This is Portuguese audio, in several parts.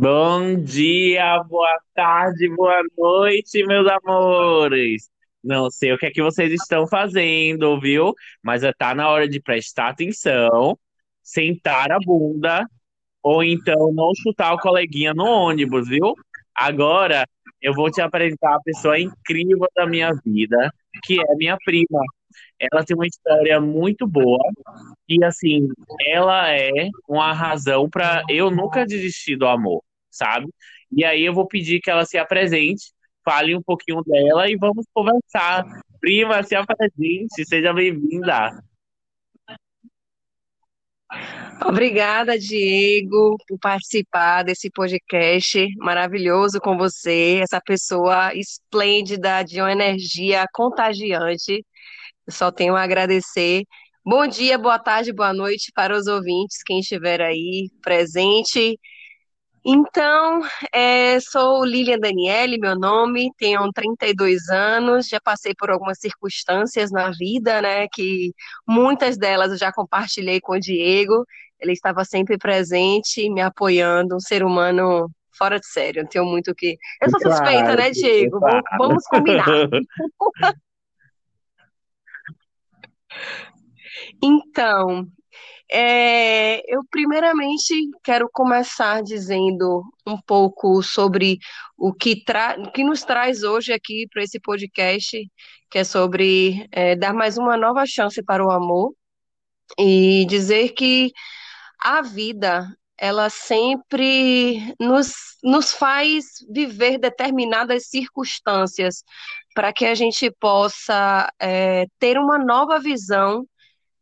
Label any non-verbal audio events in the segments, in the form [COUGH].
Bom dia, boa tarde, boa noite, meus amores. Não sei o que é que vocês estão fazendo, viu? Mas tá na hora de prestar atenção, sentar a bunda ou então não chutar o coleguinha no ônibus, viu? Agora eu vou te apresentar a pessoa incrível da minha vida, que é minha prima. Ela tem uma história muito boa e assim, ela é uma razão para eu nunca desistir do amor, sabe? E aí eu vou pedir que ela se apresente, fale um pouquinho dela e vamos conversar. Prima, se apresente, seja bem-vinda. Obrigada, Diego, por participar desse podcast maravilhoso com você, essa pessoa esplêndida, de uma energia contagiante. Eu só tenho a agradecer. Bom dia, boa tarde, boa noite para os ouvintes, quem estiver aí presente. Então, é, sou Lilian Daniele, meu nome, tenho 32 anos, já passei por algumas circunstâncias na vida, né, que muitas delas eu já compartilhei com o Diego, ele estava sempre presente, me apoiando, um ser humano fora de sério, não tenho muito o que... Eu sou suspeita, Claro, né, Diego? claro. Vamos combinar. [LAUGHS] Então, É, eu primeiramente quero começar dizendo um pouco sobre o que, que nos traz hoje aqui para esse podcast, que é sobre é, dar mais uma nova chance para o amor e dizer que a vida, ela sempre nos, nos faz viver determinadas circunstâncias para que a gente possa é, ter uma nova visão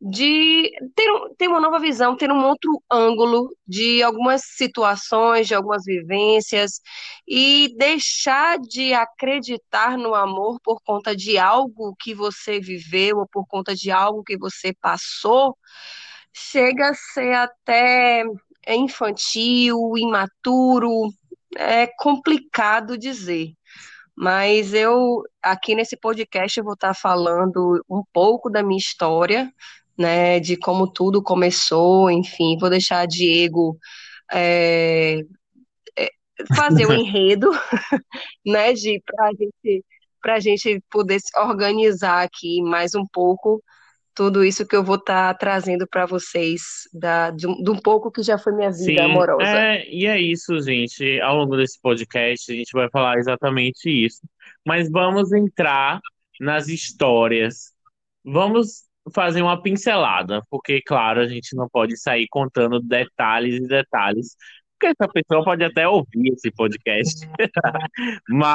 de ter, ter uma nova visão, ter um outro ângulo de algumas situações, de algumas vivências, e deixar de acreditar no amor por conta de algo que você viveu ou por conta de algo que você passou, chega a ser até infantil, imaturo, é complicado dizer. Mas eu, aqui nesse podcast, eu vou estar falando um pouco da minha história, né, de como tudo começou, enfim, vou deixar Diego é, é, fazer o [LAUGHS] enredo, [LAUGHS] né, de para gente, para gente poder se organizar aqui mais um pouco tudo isso que eu vou estar trazendo para vocês da, de, um, de um pouco que já foi minha vida Sim, amorosa. é, e é isso, gente. Ao longo desse podcast, a gente vai falar exatamente isso. Mas vamos entrar nas histórias. Vamos fazer uma pincelada, porque, claro, a gente não pode sair contando detalhes e detalhes, porque essa pessoa pode até ouvir esse podcast. [LAUGHS] Mas,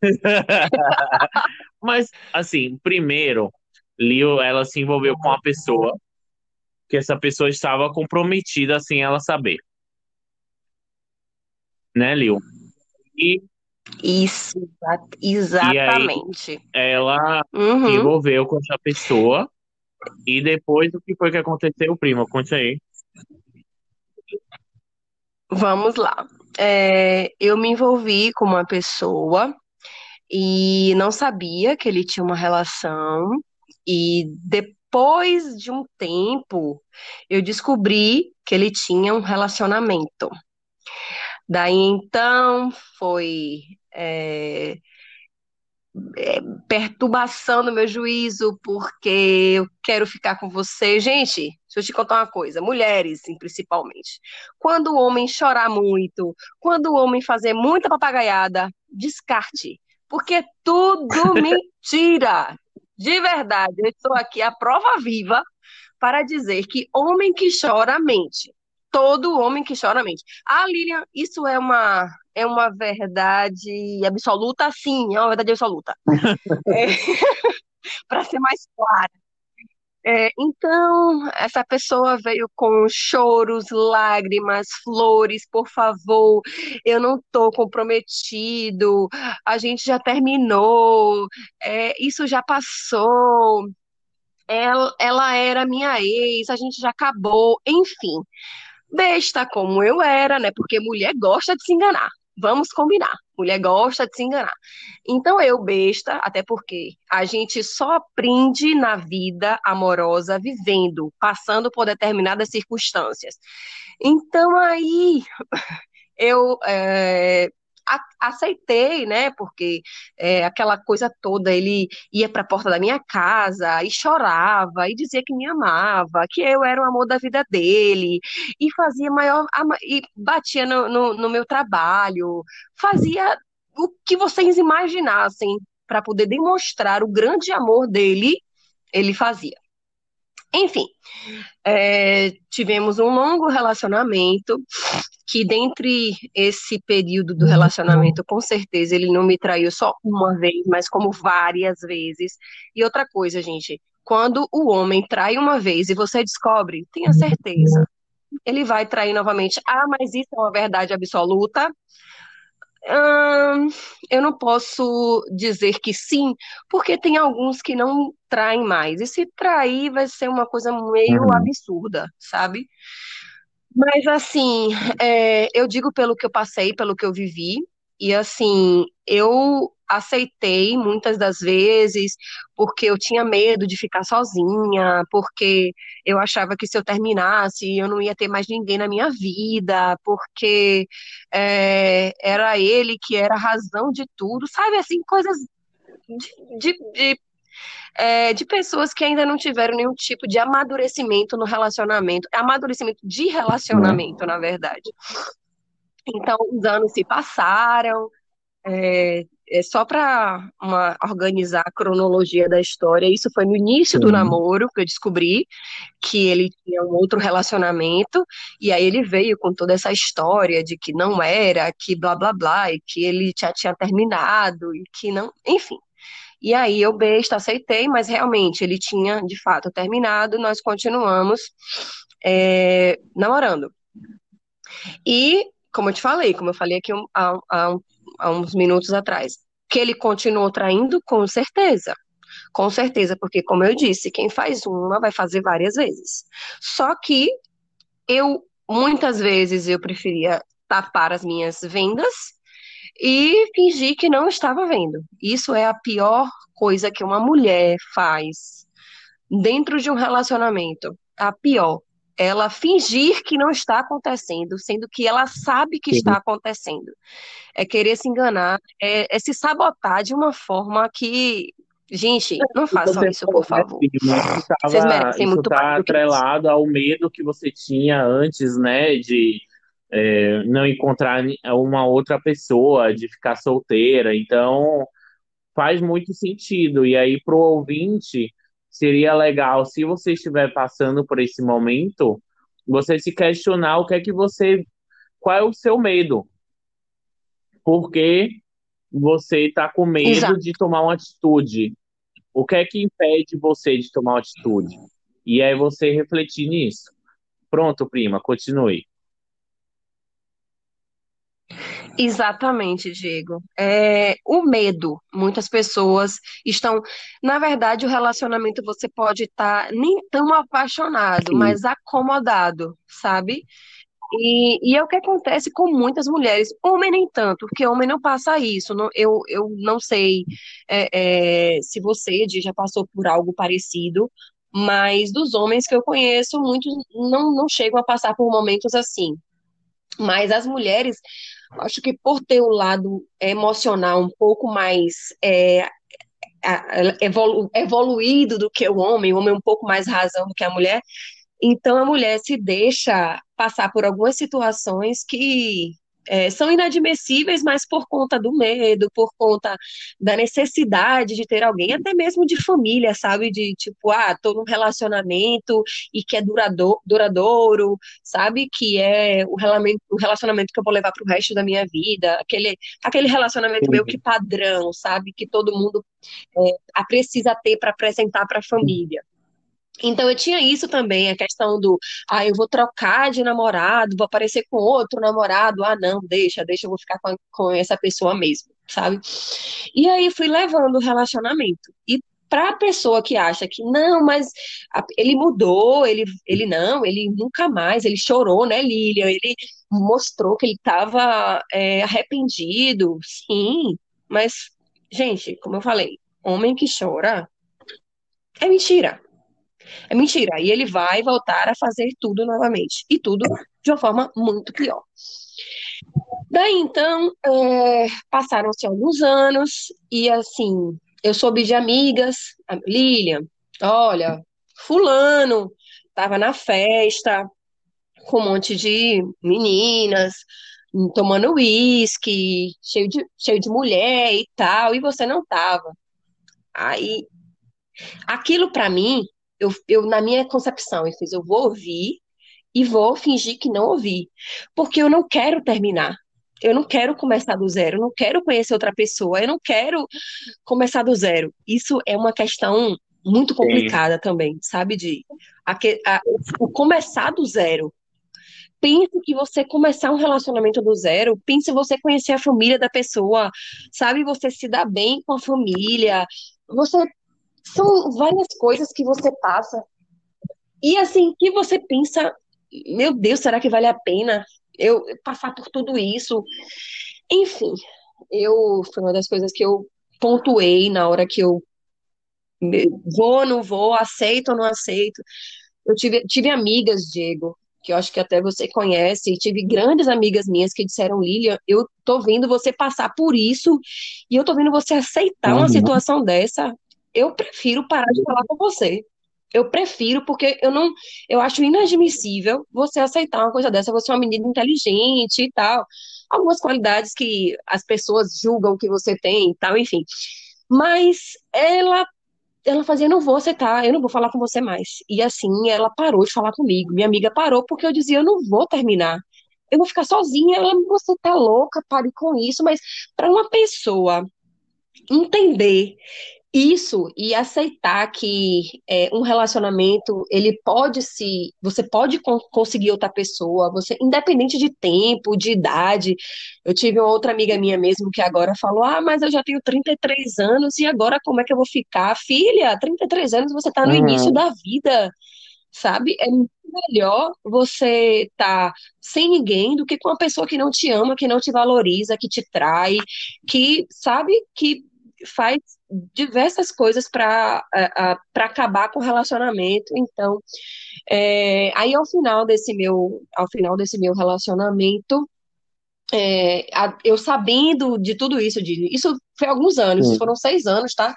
[LAUGHS] mas assim, primeiro, Leo, ela se envolveu com uma pessoa que essa pessoa estava comprometida sem ela saber, né, Leo? E Isso, exatamente. ela se Uhum. envolveu com essa pessoa e depois o que foi que aconteceu, prima? Conte aí. Vamos lá. É, eu me envolvi com uma pessoa e não sabia que ele tinha uma relação, e depois de um tempo eu descobri que ele tinha um relacionamento. Daí então foi é, perturbação no meu juízo, porque eu quero ficar com você. Gente, deixa eu te contar uma coisa, mulheres, principalmente. Quando o homem chorar muito, quando o homem fazer muita papagaiada, descarte, porque é tudo [LAUGHS] mentira. De verdade, eu estou aqui a prova viva para dizer que homem que chora mente. Todo homem que chora mente. Ah, Lilian, isso é uma é uma verdade absoluta? Sim, é uma verdade absoluta. [LAUGHS] É, [LAUGHS] para ser mais claro. É, então, essa pessoa veio com choros, lágrimas, flores, por favor, eu não estou comprometido, a gente já terminou, é, isso já passou, ela, ela era minha ex, a gente já acabou, enfim. Besta como eu era, né? Porque mulher gosta de se enganar. Vamos combinar. Mulher gosta de se enganar. Então eu, besta, até porque a gente só aprende na vida amorosa vivendo, passando por determinadas circunstâncias. Então aí [LAUGHS] eu é, aceitei, né? Porque é, aquela coisa toda, ele ia para a porta da minha casa e chorava e dizia que me amava, que eu era o amor da vida dele e fazia maior e batia no, no, no meu trabalho, fazia o que vocês imaginassem para poder demonstrar o grande amor dele, ele fazia. Enfim, é, tivemos um longo relacionamento que dentre esse período do relacionamento, com certeza ele não me traiu só uma vez, mas como várias vezes. E outra coisa, gente, quando o homem trai uma vez e você descobre, tenha certeza, ele vai trair novamente. Ah, mas isso é uma verdade absoluta? Hum, eu não posso dizer que sim, porque tem alguns que não traem mais. E se trair vai ser uma coisa meio uhum. absurda, sabe? Mas assim, é, eu digo pelo que eu passei, pelo que eu vivi, e assim, eu aceitei muitas das vezes, porque eu tinha medo de ficar sozinha, porque eu achava que se eu terminasse eu não ia ter mais ninguém na minha vida, porque é, era ele que era a razão de tudo, sabe? Assim, coisas de, de, de é, de pessoas que ainda não tiveram nenhum tipo de amadurecimento no relacionamento, amadurecimento de relacionamento, na verdade. Então, os anos se passaram, é, é só para organizar a cronologia da história, isso foi no início do namoro que eu descobri que ele tinha um outro relacionamento, e aí ele veio com toda essa história de que não era, que blá blá blá, e que ele já tinha terminado, e que não. Enfim. E aí eu besta, aceitei, mas realmente ele tinha de fato terminado, nós continuamos é, namorando. E, como eu te falei, como eu falei aqui um, há, há, há uns minutos atrás, que ele continuou traindo, com certeza. Com certeza, porque, como eu disse, quem faz uma vai fazer várias vezes. Só que eu, muitas vezes, eu preferia tapar as minhas vendas e fingir que não estava vendo. Isso é a pior coisa que uma mulher faz dentro de um relacionamento. A pior. Ela fingir que não está acontecendo, sendo que ela sabe que está acontecendo. É querer se enganar, é, é se sabotar de uma forma que Gente, não façam isso, por favor. Vocês merecem muito tá atrelado ao medo que você tinha antes, né, de é, não encontrar uma outra pessoa, de ficar solteira. Então, faz muito sentido. E aí, para o ouvinte, seria legal, se você estiver passando por esse momento, você se questionar o que é que você. Qual é o seu medo? Porque você está com medo Exato. de tomar uma atitude. O que é que impede você de tomar uma atitude? E aí você refletir nisso. Pronto, prima, continue. Exatamente, Diego. É, o medo, muitas pessoas estão. Na verdade, o relacionamento você pode estar tá nem tão apaixonado, Sim. mas acomodado, sabe? E, e, é o que acontece com muitas mulheres. Homem nem tanto, porque homem não passa isso. Não, eu, eu não sei é, é, se você já passou por algo parecido, mas dos homens que eu conheço, muitos não, não chegam a passar por momentos assim. Mas as mulheres, acho que por ter o lado emocional um pouco mais é, evolu evoluído do que o homem, o homem é um pouco mais razão do que a mulher, então a mulher se deixa passar por algumas situações que é, são inadmissíveis, mas por conta do medo, por conta da necessidade de ter alguém, até mesmo de família, sabe? De tipo, ah, tô num relacionamento e que é duradouro, duradouro sabe? Que é o relacionamento, o relacionamento que eu vou levar pro resto da minha vida, aquele, aquele relacionamento meio que padrão, sabe? Que todo mundo é, precisa ter para apresentar para a família. Então eu tinha isso também, a questão do, ah, eu vou trocar de namorado, vou aparecer com outro namorado, ah, não, deixa, deixa, eu vou ficar com, com essa pessoa mesmo, sabe? E aí fui levando o relacionamento. E para a pessoa que acha que não, mas ele mudou, ele, ele não, ele nunca mais, ele chorou, né, Lilian? Ele mostrou que ele estava é, arrependido, sim, mas, gente, como eu falei, homem que chora é mentira. É mentira. E ele vai voltar a fazer tudo novamente. E tudo de uma forma muito pior. Daí então, é, passaram-se alguns anos e assim, eu soube de amigas, a Lilian, olha, fulano estava na festa com um monte de meninas, tomando uísque, cheio de, cheio de mulher e tal, e você não tava. Aí, aquilo para mim, eu, eu, na minha concepção, eu fiz, eu vou ouvir e vou fingir que não ouvi, porque eu não quero terminar. Eu não quero começar do zero, eu não quero conhecer outra pessoa, eu não quero começar do zero. Isso é uma questão muito Sim. complicada também, sabe? De a, a, o começar do zero. Pense que você começar um relacionamento do zero, pense você conhecer a família da pessoa, sabe? Você se dar bem com a família. Você são várias coisas que você passa. E assim, que você pensa, meu Deus, será que vale a pena eu passar por tudo isso? Enfim, eu foi uma das coisas que eu pontuei na hora que eu vou, não vou, aceito ou não aceito. Eu tive, tive amigas, Diego, que eu acho que até você conhece, e tive grandes amigas minhas que disseram, Lilian, eu tô vendo você passar por isso e eu tô vendo você aceitar uma Uhum. situação dessa. Eu prefiro parar de falar com você. Eu prefiro, porque eu não, eu acho inadmissível você aceitar uma coisa dessa. Você é uma menina inteligente e tal. Algumas qualidades que as pessoas julgam que você tem e tal, enfim. Mas ela ela fazia, não vou aceitar, eu não vou falar com você mais. E assim, ela parou de falar comigo. Minha amiga parou porque eu dizia, eu não vou terminar. Eu vou ficar sozinha. Ela, você tá louca, pare com isso. Mas para uma pessoa entender isso e aceitar que é, um relacionamento ele pode se você pode con conseguir outra pessoa você independente de tempo de idade. Eu tive uma outra amiga minha mesmo que agora falou ah mas eu já tenho 33 anos e agora como é que eu vou ficar? Filha 33 anos você está no início Uhum. da vida sabe? É muito melhor você estar tá sem ninguém do que com uma pessoa que não te ama que não te valoriza que te trai que sabe que faz diversas coisas para acabar com o relacionamento. Então, é, aí ao final desse meu ao final desse meu relacionamento, é, eu sabendo de tudo isso, de, isso foi alguns anos, Sim. foram seis anos, tá?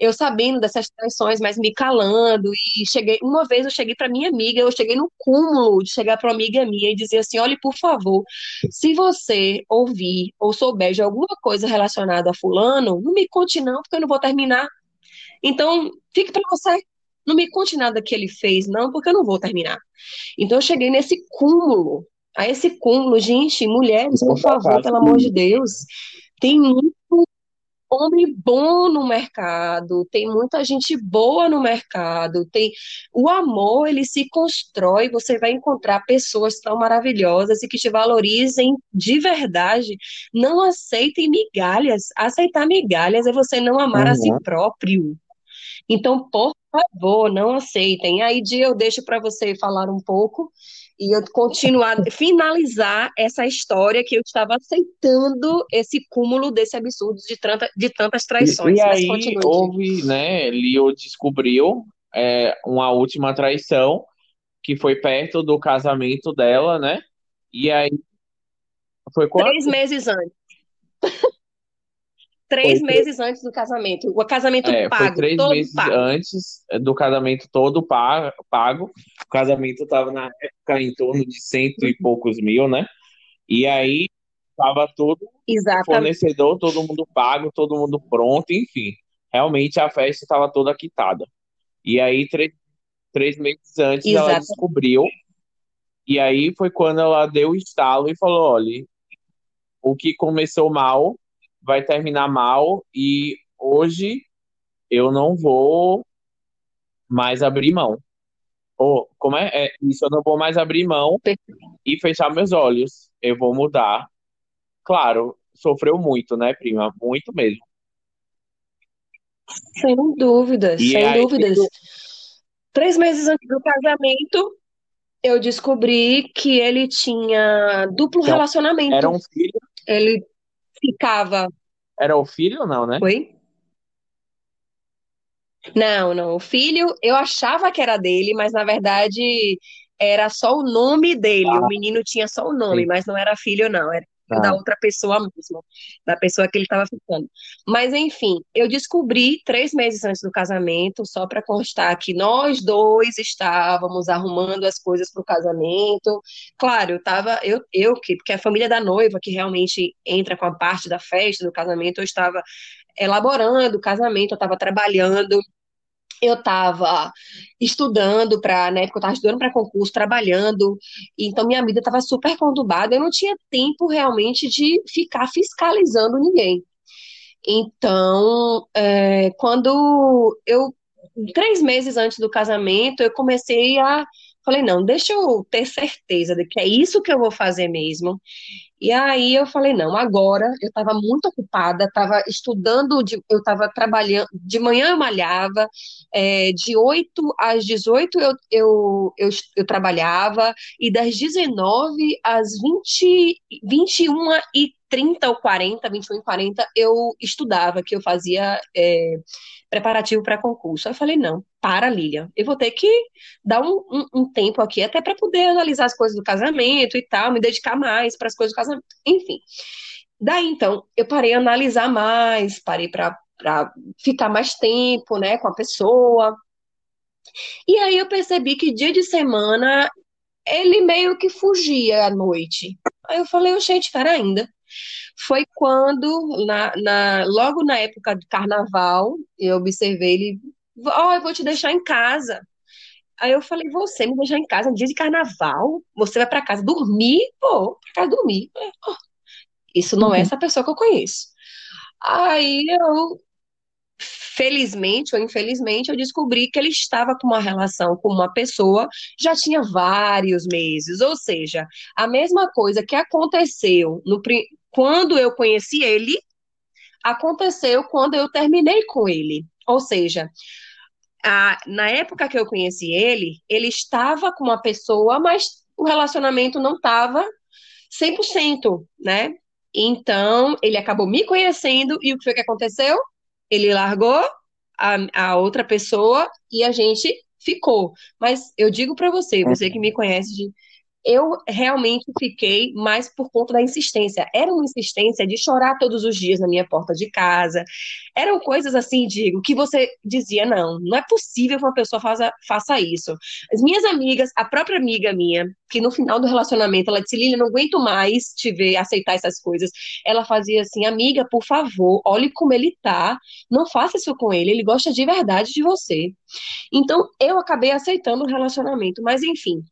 Eu sabendo dessas traições, mas me calando e cheguei. Uma vez eu cheguei para minha amiga, eu cheguei no cúmulo de chegar para uma amiga minha e dizer assim: olhe, por favor, se você ouvir ou souber de alguma coisa relacionada a fulano, não me conte não, porque eu não vou terminar então, fique para você. Não me conte nada que ele fez, não, porque eu não vou terminar. Então, eu cheguei nesse cúmulo. A esse cúmulo, gente, mulheres, por favor, pelo amor de Deus, tem muito homem bom no mercado, tem muita gente boa no mercado, tem o amor, ele se constrói, você vai encontrar pessoas tão maravilhosas e que te valorizem de verdade. Não aceitem migalhas. Aceitar migalhas é você não amar a si Uhum. próprio. Então, por favor, não aceitem. Aí, Dia, eu deixo para você falar um pouco e eu continuar, finalizar essa história que eu estava aceitando esse cúmulo desse absurdo de, tanta, de tantas E, e traições. Mas aí continue, houve, né, Leo descobriu é, uma última traição que foi perto do casamento dela, né? E aí foi quando? Três meses antes. Foi, Três meses antes do casamento. O casamento é, foi pago, três todo meses pago. antes do casamento todo pa- pago. O casamento estava na época em torno de cento e poucos mil, né? E aí tava todo Exatamente. fornecedor, todo mundo pago, todo mundo pronto, enfim. Realmente a festa estava toda quitada. E aí, três, três meses antes, ela descobriu. E aí foi quando ela deu o estalo e falou: olha, o que começou mal vai terminar mal. E hoje eu não vou mais abrir mão. Ou, como é? é? Isso, eu não vou mais abrir mão e fechar meus olhos. Eu vou mudar. Claro, sofreu muito, né, prima? Muito mesmo. Sem dúvidas, E sem aí, dúvidas. Três meses antes do casamento, eu descobri que ele tinha duplo então, era relacionamento. um filho. Ele ficava. Era o filho ou não, né? Oi? Não, não. O filho, eu achava que era dele, mas na verdade era só o nome dele. O Ah, menino tinha só o nome, sim. mas não era filho, não. Era da outra pessoa mesmo, da pessoa que ele estava ficando. Mas, enfim, eu descobri três meses antes do casamento, só para constar que nós dois estávamos arrumando as coisas para o casamento. Claro, eu tava, eu, eu que, porque a família da noiva que realmente entra com a parte da festa, do casamento, eu estava elaborando o casamento, eu estava trabalhando eu estava estudando para, né, porque eu estava estudando para concurso, trabalhando, então minha vida estava super conturbada, eu não tinha tempo realmente de ficar fiscalizando ninguém. Então, é, quando eu, três meses antes do casamento, eu comecei a, falei, não, deixa eu ter certeza de que é isso que eu vou fazer mesmo, e aí eu falei, não, agora eu estava muito ocupada, estava estudando, eu estava trabalhando, de manhã eu malhava, é, de 8 às 18 eu, eu, eu, eu, trabalhava, e das 19 às 20, 21 e 30 ou 40, 21 e 40, eu estudava, que eu fazia é, preparativo para concurso. Aí eu falei, não, para, Lilian, eu vou ter que dar um, um, um tempo aqui, até para poder analisar as coisas do casamento e tal, me dedicar mais para as coisas do casamento, enfim. Daí, então, eu parei a analisar mais, parei para ficar mais tempo, né, com a pessoa. E aí eu percebi que dia de semana ele meio que fugia à noite. Aí eu falei, gente, espera ainda foi quando, na, na, logo na época do carnaval, eu observei ele, ó, oh, eu vou te deixar em casa. Aí eu falei, você me deixar em casa no dia de carnaval? Você vai para casa dormir? Pô, para casa dormir. Oh, isso não é uhum. essa pessoa que eu conheço. Aí eu, felizmente ou infelizmente, eu descobri que ele estava com uma relação com uma pessoa já tinha vários meses. Ou seja, a mesma coisa que aconteceu no, quando eu conheci ele, aconteceu quando eu terminei com ele. Ou seja, a, na época que eu conheci ele, ele estava com uma pessoa, mas o relacionamento não estava 100%, né? Então, ele acabou me conhecendo e o que foi que aconteceu? Ele largou a, a outra pessoa e a gente ficou. Mas eu digo para você, você que me conhece de eu realmente fiquei mais por conta da insistência. Era uma insistência de chorar todos os dias na minha porta de casa. Eram coisas assim, digo, que você dizia, não, não é possível que uma pessoa faça, faça isso. As minhas amigas, a própria amiga minha, que no final do relacionamento, ela disse, Lili, não aguento mais te ver aceitar essas coisas. Ela fazia assim, amiga, por favor, olhe como ele tá, não faça isso com ele, ele gosta de verdade de você. Então, eu acabei aceitando o relacionamento, mas enfim,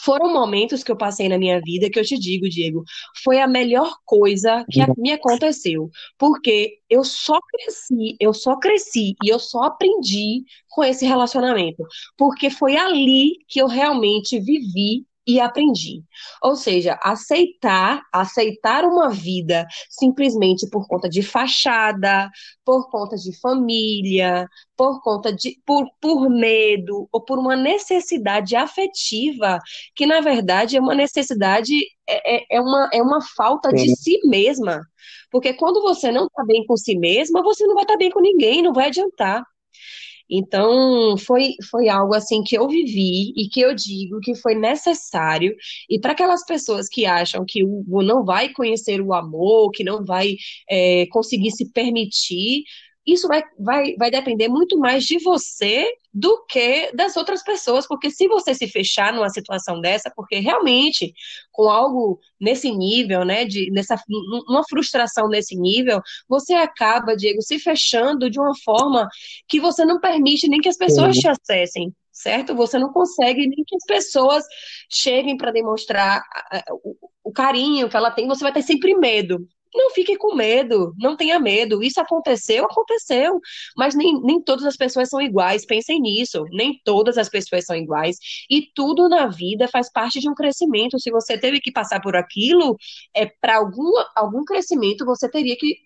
foram momentos que eu passei na minha vida que eu te digo, Diego, foi a melhor coisa que me aconteceu, porque eu só cresci, eu só cresci e eu só aprendi com esse relacionamento, porque foi ali que eu realmente vivi e aprendi. Ou seja, aceitar, aceitar uma vida simplesmente por conta de fachada, por conta de família, por conta de por, por medo ou por uma necessidade afetiva, que na verdade é uma necessidade é, é, é uma, é uma falta Sim. de si mesma. Porque quando você não está bem com si mesma, você não vai estar tá bem com ninguém, não vai adiantar. Então, foi, foi algo assim que eu vivi e que eu digo que foi necessário. E para aquelas pessoas que acham que o não vai conhecer o amor, que não vai é, conseguir se permitir, isso vai, vai, vai depender muito mais de você do que das outras pessoas, porque se você se fechar numa situação dessa, porque realmente com algo nesse nível, né, de nessa uma frustração nesse nível, você acaba, Diego, se fechando de uma forma que você não permite nem que as pessoas te acessem, certo? Você não consegue nem que as pessoas cheguem para demonstrar o, o carinho que ela tem, você vai ter sempre medo. Não fique com medo, não tenha medo. Isso aconteceu, aconteceu. Mas nem, nem todas as pessoas são iguais. Pensem nisso. Nem todas as pessoas são iguais. E tudo na vida faz parte de um crescimento. Se você teve que passar por aquilo, é para algum, algum crescimento você teria que.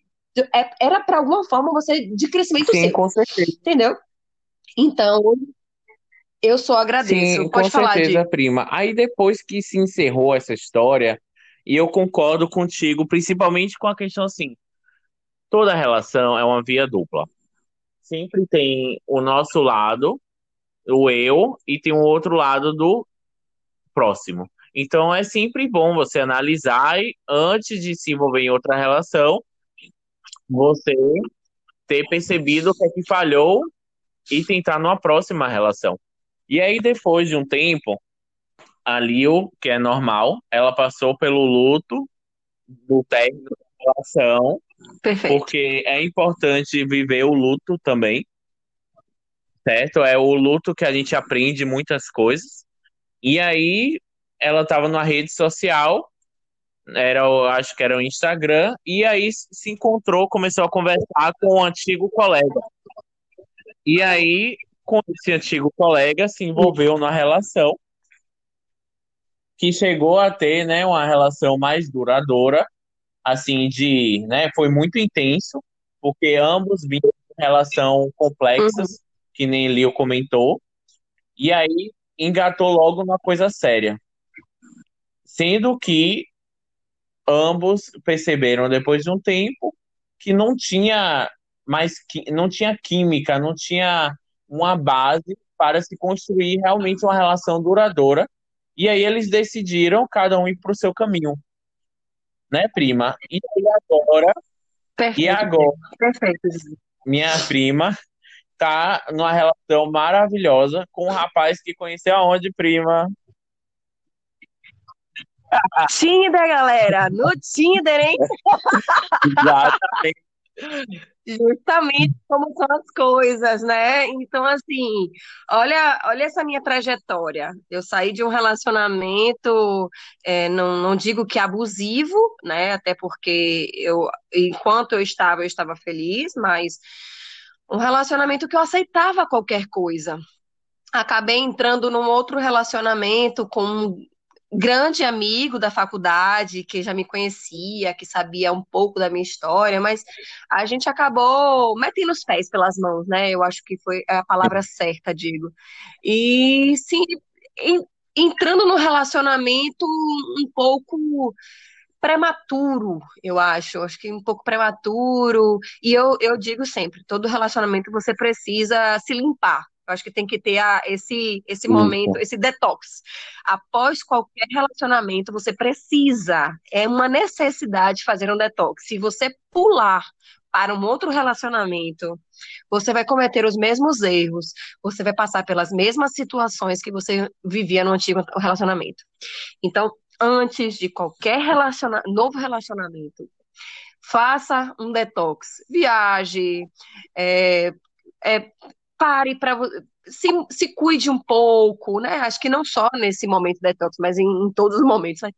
É, era para alguma forma você de crescimento Sim, seu. com certeza. Entendeu? Então, eu só agradeço. Sim, Pode com falar, certeza, de... prima. Aí depois que se encerrou essa história, e eu concordo contigo, principalmente com a questão assim: toda relação é uma via dupla. Sempre tem o nosso lado, o eu, e tem o outro lado do próximo. Então é sempre bom você analisar e antes de se envolver em outra relação, você ter percebido o que é que falhou e tentar numa próxima relação. E aí, depois de um tempo, a Lil, que é normal, ela passou pelo luto do término da relação, Perfeito. porque é importante viver o luto também, certo? É o luto que a gente aprende muitas coisas. E aí, ela estava numa rede social, era, acho que era o Instagram, e aí se encontrou, começou a conversar com um antigo colega. E aí, com esse antigo colega, se envolveu numa relação que chegou a ter, né, uma relação mais duradoura, assim, de, né, foi muito intenso, porque ambos vinham de relação Uhum. complexas, que nem Leo comentou, e aí engatou logo uma coisa séria. Sendo que ambos perceberam depois de um tempo que não tinha mais não tinha química, não tinha uma base para se construir realmente uma relação duradoura. E aí eles decidiram cada um ir para o seu caminho, né, prima? E agora, e Perfeito. agora Perfeito. minha prima tá numa relação maravilhosa com um rapaz que conheceu aonde, prima? Tinder, galera. No Tinder, hein? [LAUGHS] Exatamente. Justamente como são as coisas, né? Então, assim, olha, olha essa minha trajetória. Eu saí de um relacionamento, é, não, não digo que abusivo, né? Até porque eu, enquanto eu estava, eu estava feliz, mas um relacionamento que eu aceitava qualquer coisa. Acabei entrando num outro relacionamento com grande amigo da faculdade, que já me conhecia, que sabia um pouco da minha história, mas a gente acabou metendo os pés pelas mãos, né? Eu acho que foi a palavra certa, digo. E sim, en- entrando no relacionamento um pouco prematuro, eu acho. Acho que um pouco prematuro. E eu, eu digo sempre, todo relacionamento você precisa se limpar. Eu acho que tem que ter a- esse, esse momento, esse detox. Após qualquer relacionamento, você precisa, é uma necessidade fazer um detox. Se você pular para um outro relacionamento, você vai cometer os mesmos erros, você vai passar pelas mesmas situações que você vivia no antigo relacionamento. Então, antes de qualquer relaciona novo relacionamento, faça um detox, viaje, é, é, pare para se, se cuide um pouco, né? Acho que não só nesse momento detox, mas em, em todos os momentos. né?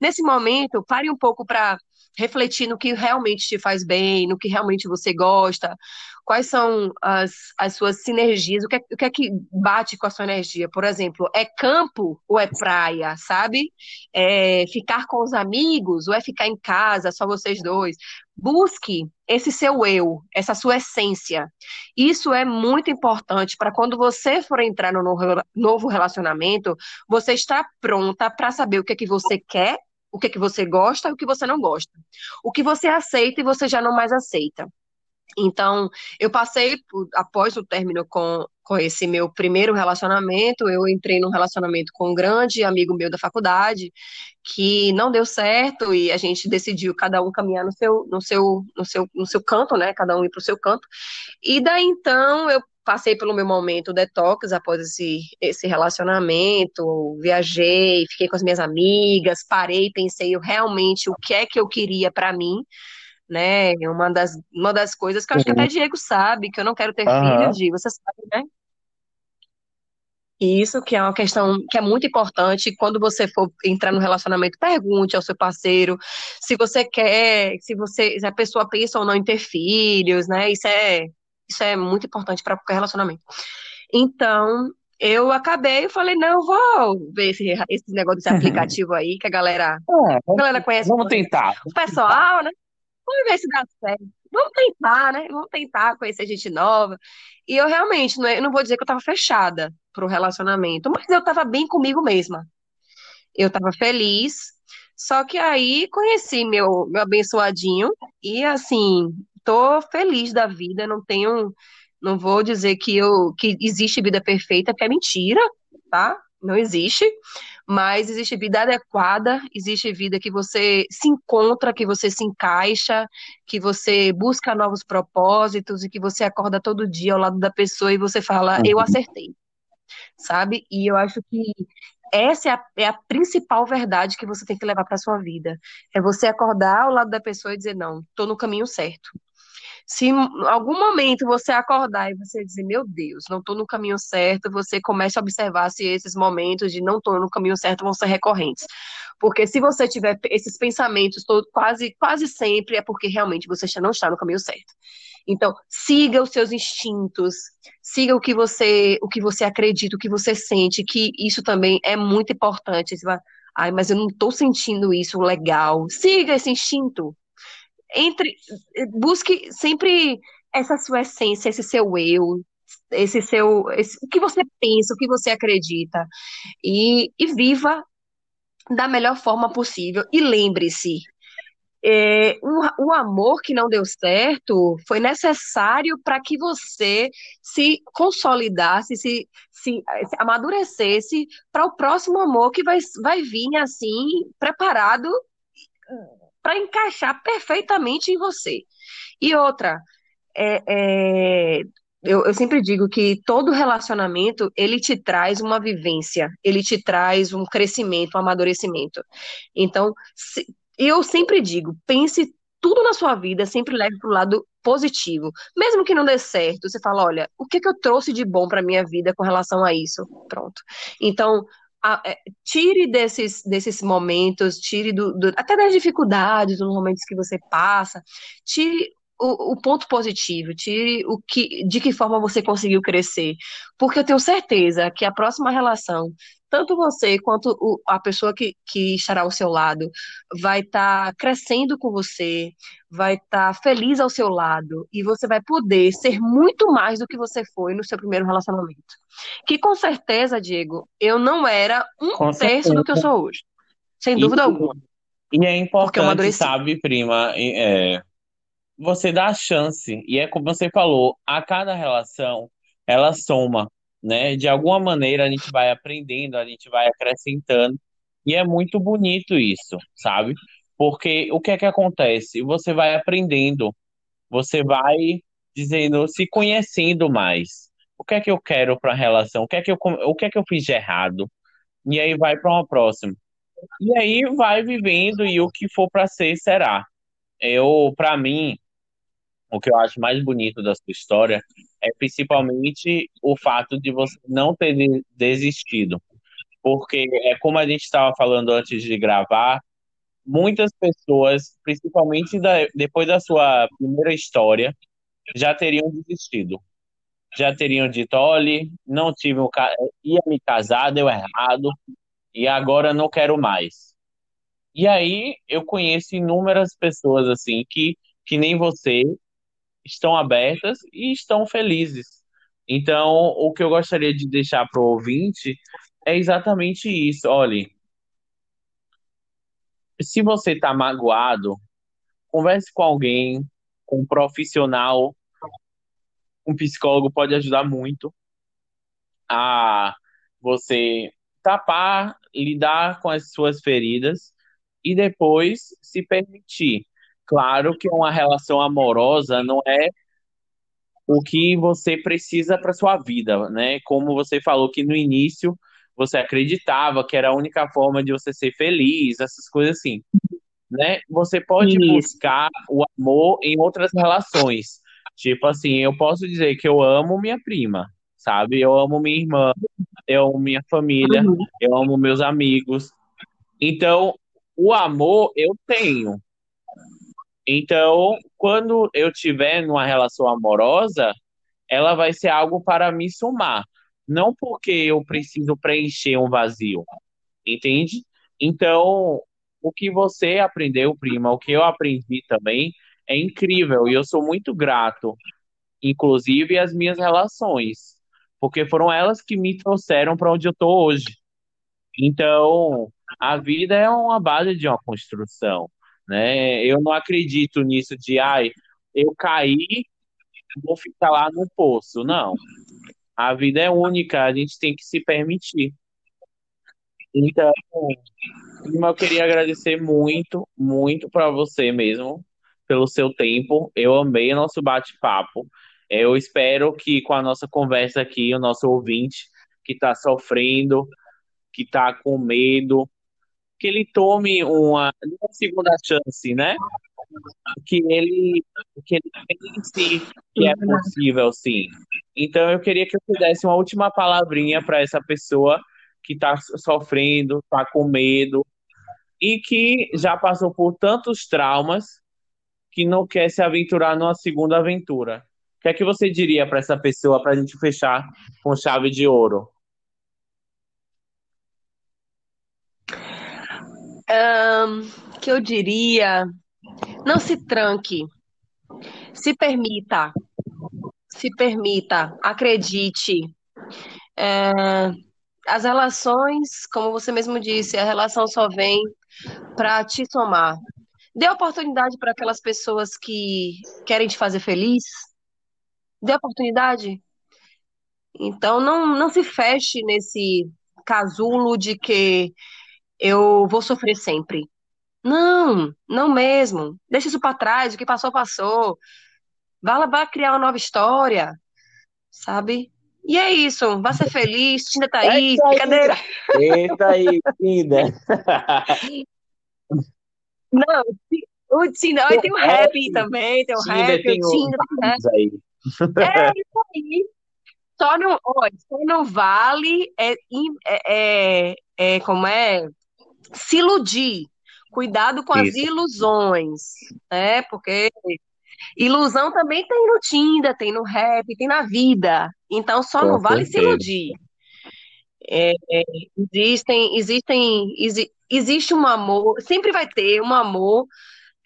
Nesse momento, pare um pouco para refletir no que realmente te faz bem, no que realmente você gosta, quais são as, as suas sinergias, o que, é, o que é que bate com a sua energia. Por exemplo, é campo ou é praia, sabe? É ficar com os amigos ou é ficar em casa, só vocês dois. Busque esse seu eu, essa sua essência. Isso é muito importante para quando você for entrar no novo relacionamento, você está pronta para saber o que é que você quer, o que é que você gosta e o que você não gosta. O que você aceita e você já não mais aceita. Então, eu passei, após o término com, com esse meu primeiro relacionamento, eu entrei num relacionamento com um grande amigo meu da faculdade, que não deu certo e a gente decidiu cada um caminhar no seu, no seu, no seu, no seu canto, né? Cada um ir para o seu canto. E daí então eu passei pelo meu momento detox após esse, esse relacionamento, viajei, fiquei com as minhas amigas, parei, pensei realmente o que é que eu queria para mim né? Uma das, uma das coisas que eu acho que até Diego sabe, que eu não quero ter Aham. filhos, Di, você sabe, né? E Isso que é uma questão que é muito importante. Quando você for entrar no relacionamento, pergunte ao seu parceiro se você quer, se você, se a pessoa pensa ou não em ter filhos, né? Isso é, isso é muito importante para qualquer relacionamento. Então, eu acabei, eu falei, não, vou ver esse, esse negócio desse [LAUGHS] aplicativo aí que a galera, É, a vamos, galera conhece vamos tentar. o pessoal, né? Vamos ver se dá certo. Vamos tentar, né? Vamos tentar conhecer gente nova. E eu realmente, não, é- eu não vou dizer que eu tava fechada pro relacionamento, mas eu tava bem comigo mesma. Eu tava feliz. Só que aí conheci meu, meu abençoadinho e assim, tô feliz da vida, não tenho, não vou dizer que eu que existe vida perfeita, porque é mentira, tá? Não existe. Mas existe vida adequada, existe vida que você se encontra, que você se encaixa, que você busca novos propósitos e que você acorda todo dia ao lado da pessoa e você fala, eu acertei, sabe? E eu acho que essa é a, é a principal verdade que você tem que levar para sua vida. É você acordar ao lado da pessoa e dizer, não, estou no caminho certo. Se em algum momento você acordar e você dizer, meu Deus, não estou no caminho certo, você começa a observar se esses momentos de não estou no caminho certo vão ser recorrentes. Porque se você tiver esses pensamentos todo, quase, quase sempre, é porque realmente você já não está no caminho certo. Então, siga os seus instintos, siga o que você, o que você acredita, o que você sente, que isso também é muito importante. Vai, ai, mas eu não estou sentindo isso legal. Siga esse instinto. Entre, busque sempre essa sua essência, esse seu eu, esse seu, esse, o que você pensa, o que você acredita, e, e viva da melhor forma possível. E lembre-se, é, o, o, amor que não deu certo foi necessário para que você se consolidasse, se, se, se amadurecesse para o próximo amor que vai, vai vir assim, preparado para encaixar perfeitamente em você. E outra, é, é, eu, eu, sempre digo que todo relacionamento ele te traz uma vivência, ele te traz um crescimento, um amadurecimento. Então, se, eu sempre digo, pense tudo na sua vida, sempre leve para o lado positivo. Mesmo que não dê certo, você fala, olha, o que, que eu trouxe de bom para minha vida com relação a isso? Pronto. Então, é, tire desses, desses momentos, tire do, do, até das dificuldades, dos momentos que você passa, tire o, o, ponto positivo, tire o que, de que forma você conseguiu crescer. Porque eu tenho certeza que a próxima relação tanto você quanto o, a pessoa que, que estará ao seu lado vai estar tá crescendo com você, vai estar tá feliz ao seu lado e você vai poder ser muito mais do que você foi no seu primeiro relacionamento. Que com certeza, Diego, eu não era um com terço certeza. do que eu sou hoje. Sem dúvida e, alguma. E é importante, sabe, prima, é, você dá a chance. E é como você falou, a cada relação ela soma né? De alguma maneira a gente vai aprendendo, a gente vai acrescentando, e é muito bonito isso, sabe? Porque o que é que acontece? Você vai aprendendo, você vai dizendo, se conhecendo mais. O que é que eu quero para a relação? O que é que eu, o que é que eu fiz de errado? E aí vai para uma próxima. E aí vai vivendo e o que for para ser será. Eu, para mim, o que eu acho mais bonito da sua história é principalmente o fato de você não ter desistido. Porque é como a gente estava falando antes de gravar, muitas pessoas, principalmente da, depois da sua primeira história, já teriam desistido. Já teriam dito, olha, não tive um, ia me casar, deu errado, e agora não quero mais. E aí eu conheço inúmeras pessoas assim que, que nem você, estão abertas e estão felizes. Então, o que eu gostaria de deixar para o ouvinte é exatamente isso. Olhe, se você está magoado, converse com alguém, com um profissional. Um psicólogo pode ajudar muito a você tapar, lidar com as suas feridas e depois se permitir Claro que uma relação amorosa não é o que você precisa para sua vida, né? Como você falou que no início você acreditava que era a única forma de você ser feliz, essas coisas assim, né? Você pode Isso. buscar o amor em outras relações. Tipo assim, eu posso dizer que eu amo minha prima, sabe? Eu amo minha irmã, eu amo minha família, uhum. eu amo meus amigos. Então, o amor eu tenho, então, quando eu tiver numa relação amorosa, ela vai ser algo para me somar, não porque eu preciso preencher um vazio, entende? Então, o que você aprendeu, prima, o que eu aprendi também é incrível e eu sou muito grato, inclusive as minhas relações, porque foram elas que me trouxeram para onde eu estou hoje. Então, a vida é uma base de uma construção né? Eu não acredito nisso de, ai, eu caí, vou ficar lá no poço. Não. A vida é única, a gente tem que se permitir. Então, eu queria agradecer muito, muito para você mesmo, pelo seu tempo. Eu amei o nosso bate-papo. Eu espero que com a nossa conversa aqui, o nosso ouvinte que está sofrendo, que está com medo, que ele tome uma, uma segunda chance, né? Que ele, que ele pense que é possível, sim. Então, eu queria que eu fizesse uma última palavrinha para essa pessoa que está sofrendo, está com medo e que já passou por tantos traumas que não quer se aventurar numa segunda aventura. O que é que você diria para essa pessoa para a gente fechar com chave de ouro? Um, que eu diria, não se tranque, se permita, se permita, acredite. É, as relações, como você mesmo disse, a relação só vem para te somar. Dê oportunidade para aquelas pessoas que querem te fazer feliz. Dê oportunidade. Então, não, não se feche nesse casulo de que eu vou sofrer sempre. Não, não mesmo. Deixa isso para trás, o que passou, passou. Vá lá, vai criar uma nova história, sabe? E é isso, vá ser feliz, Tinda tá aí, é brincadeira. Eita aí, Tinda. [LAUGHS] Não, o Tinda, tem o rap também, tem o rap, tem o Tinda, tem. É isso aí. Só não, olha, só não vale é, é, é, é, como é se iludir. Cuidado com as ilusões, né? Porque ilusão também tem no Tinder, tem no rap, tem na vida. Então só com não vale se iludir. É, é, existem, existem, exi, existe um amor, sempre vai ter um amor,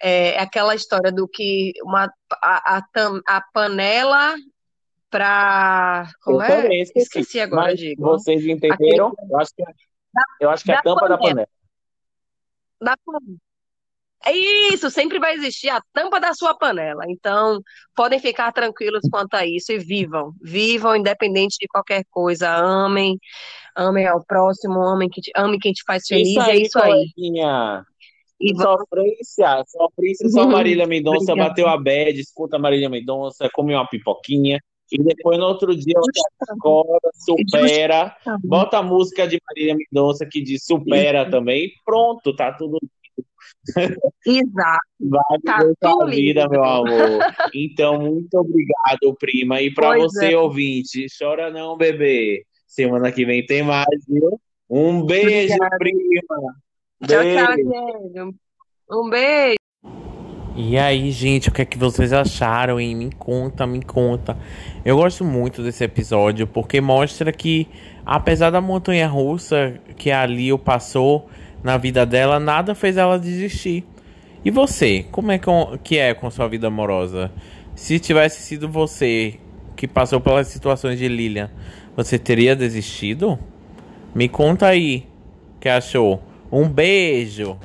é, aquela história do que uma, a, a, a panela para como eu é? Esqueci, esqueci agora, Diego. Vocês entenderam? Aquele... Eu acho que, é, eu acho que é a tampa panela. da panela da panela. É isso, sempre vai existir a tampa da sua panela. Então, podem ficar tranquilos quanto a isso e vivam. Vivam independente de qualquer coisa. Amem, amem ao próximo, amem, que te, amem quem te faz feliz. Isso aí, é isso aí. E sofrência, sofrência, só [LAUGHS] Marília Mendonça bateu a bed, escuta Marília Mendonça, come uma pipoquinha, e depois no outro dia você acorda, supera, bota a música de Marília Mendonça que diz supera Isso. também, pronto, tá tudo Exato. Vai tá tudo vida, meu amor. Então, muito obrigado, prima. E para você, é. ouvinte, chora não, bebê. Semana que vem tem mais, viu? Um beijo, Obrigada. prima. Tchau, beijo. tchau, Diego. Um beijo. E aí, gente, o que é que vocês acharam? Me conta, me conta. Eu gosto muito desse episódio porque mostra que, apesar da montanha russa que a Leo passou na vida dela, nada fez ela desistir. E você, como é que é com sua vida amorosa? Se tivesse sido você que passou pelas situações de Lilian, você teria desistido? Me conta aí o que achou. Um beijo!